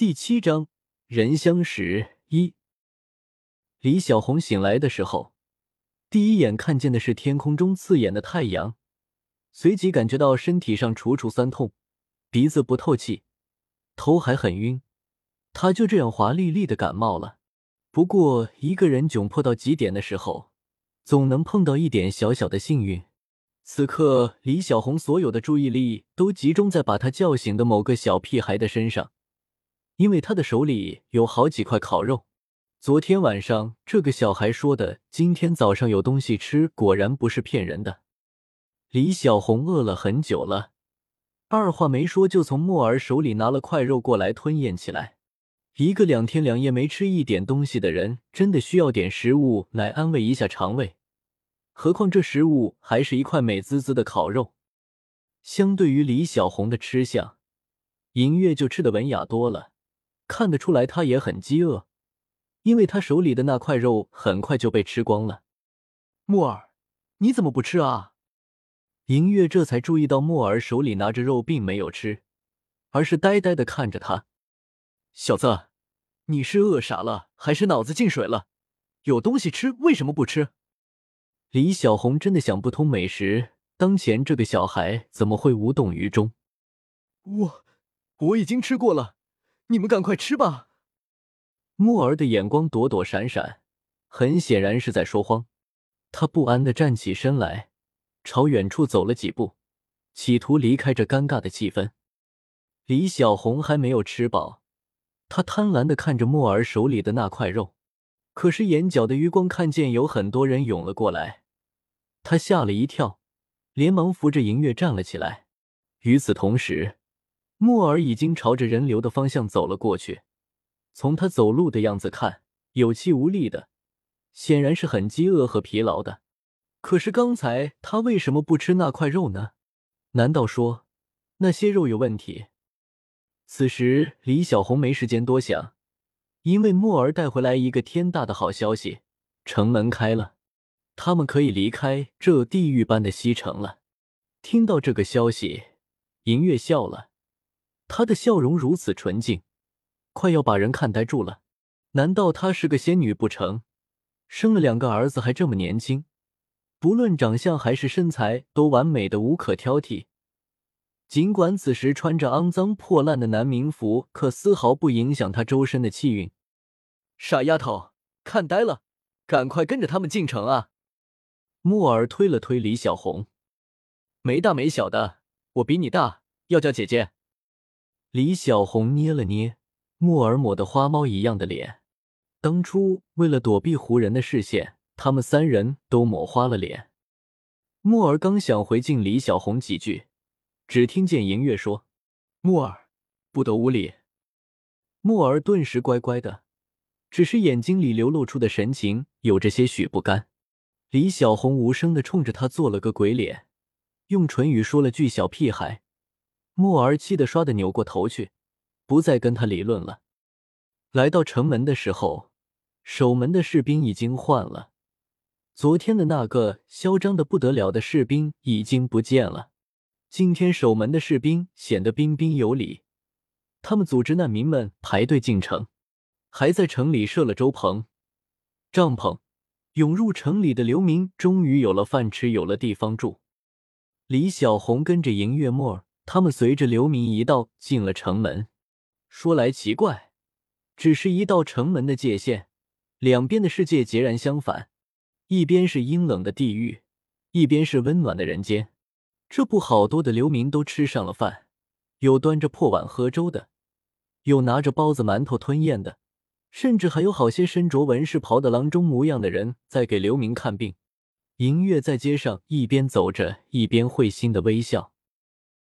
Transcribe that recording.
第七章人相识一。李小红醒来的时候，第一眼看见的是天空中刺眼的太阳，随即感觉到身体上楚楚酸痛，鼻子不透气，头还很晕。她就这样华丽丽的感冒了。不过，一个人窘迫到极点的时候，总能碰到一点小小的幸运。此刻，李小红所有的注意力都集中在把他叫醒的某个小屁孩的身上，因为他的手里有好几块烤肉。昨天晚上这个小孩说的今天早上有东西吃，果然不是骗人的。李小红饿了很久了，二话没说就从莫儿手里拿了块肉过来吞咽起来。一个两天两夜没吃一点东西的人，真的需要点食物来安慰一下肠胃。何况这食物还是一块美滋滋的烤肉，相对于李小红的吃相，银月就吃的文雅多了。看得出来，他也很饥饿，因为他手里的那块肉很快就被吃光了。木儿，你怎么不吃啊？银月这才注意到木儿手里拿着肉，并没有吃，而是呆呆的看着他。小子，你是饿傻了，还是脑子进水了？有东西吃，为什么不吃？李小红真的想不通，美食当前，这个小孩怎么会无动于衷？我我已经吃过了，你们赶快吃吧。木儿的眼光躲躲闪闪，很显然是在说谎。他不安的站起身来，朝远处走了几步，企图离开这尴尬的气氛。李小红还没有吃饱，他贪婪的看着木儿手里的那块肉，可是眼角的余光看见有很多人涌了过来。他吓了一跳，连忙扶着银月站了起来。与此同时，木儿已经朝着人流的方向走了过去。从他走路的样子看，有气无力的，显然是很饥饿和疲劳的。可是刚才他为什么不吃那块肉呢？难道说那些肉有问题？此时李小红没时间多想，因为木儿带回来一个天大的好消息：城门开了。他们可以离开这地狱般的西城了。听到这个消息，银月笑了，她的笑容如此纯净，快要把人看呆住了。难道她是个仙女不成？生了两个儿子还这么年轻，不论长相还是身材都完美的无可挑剔。尽管此时穿着肮脏破烂的男民服，可丝毫不影响她周身的气运。傻丫头，看呆了，赶快跟着他们进城啊！木耳推了推李小红，没大没小的，我比你大，要叫姐姐。李小红捏了捏木耳抹的花猫一样的脸，当初为了躲避胡人的视线，他们三人都抹花了脸。木耳刚想回敬李小红几句，只听见银月说：“木耳，不得无礼。”木耳顿时乖乖的，只是眼睛里流露出的神情有着些许不甘。李小红无声的冲着他做了个鬼脸，用唇语说了句“小屁孩”。莫儿气得唰的扭过头去，不再跟他理论了。来到城门的时候，守门的士兵已经换了，昨天的那个嚣张的不得了的士兵已经不见了。今天守门的士兵显得彬彬有礼，他们组织难民们排队进城，还在城里设了粥棚、帐篷。涌入城里的流民终于有了饭吃，有了地方住。李小红跟着银月沫他们随着流民一道进了城门。说来奇怪，只是一道城门的界限，两边的世界截然相反，一边是阴冷的地狱，一边是温暖的人间。这不，好多的流民都吃上了饭，有端着破碗喝粥的，有拿着包子馒头吞咽的。甚至还有好些身着文士袍的郎中模样的人在给流民看病。银月在街上一边走着，一边会心的微笑。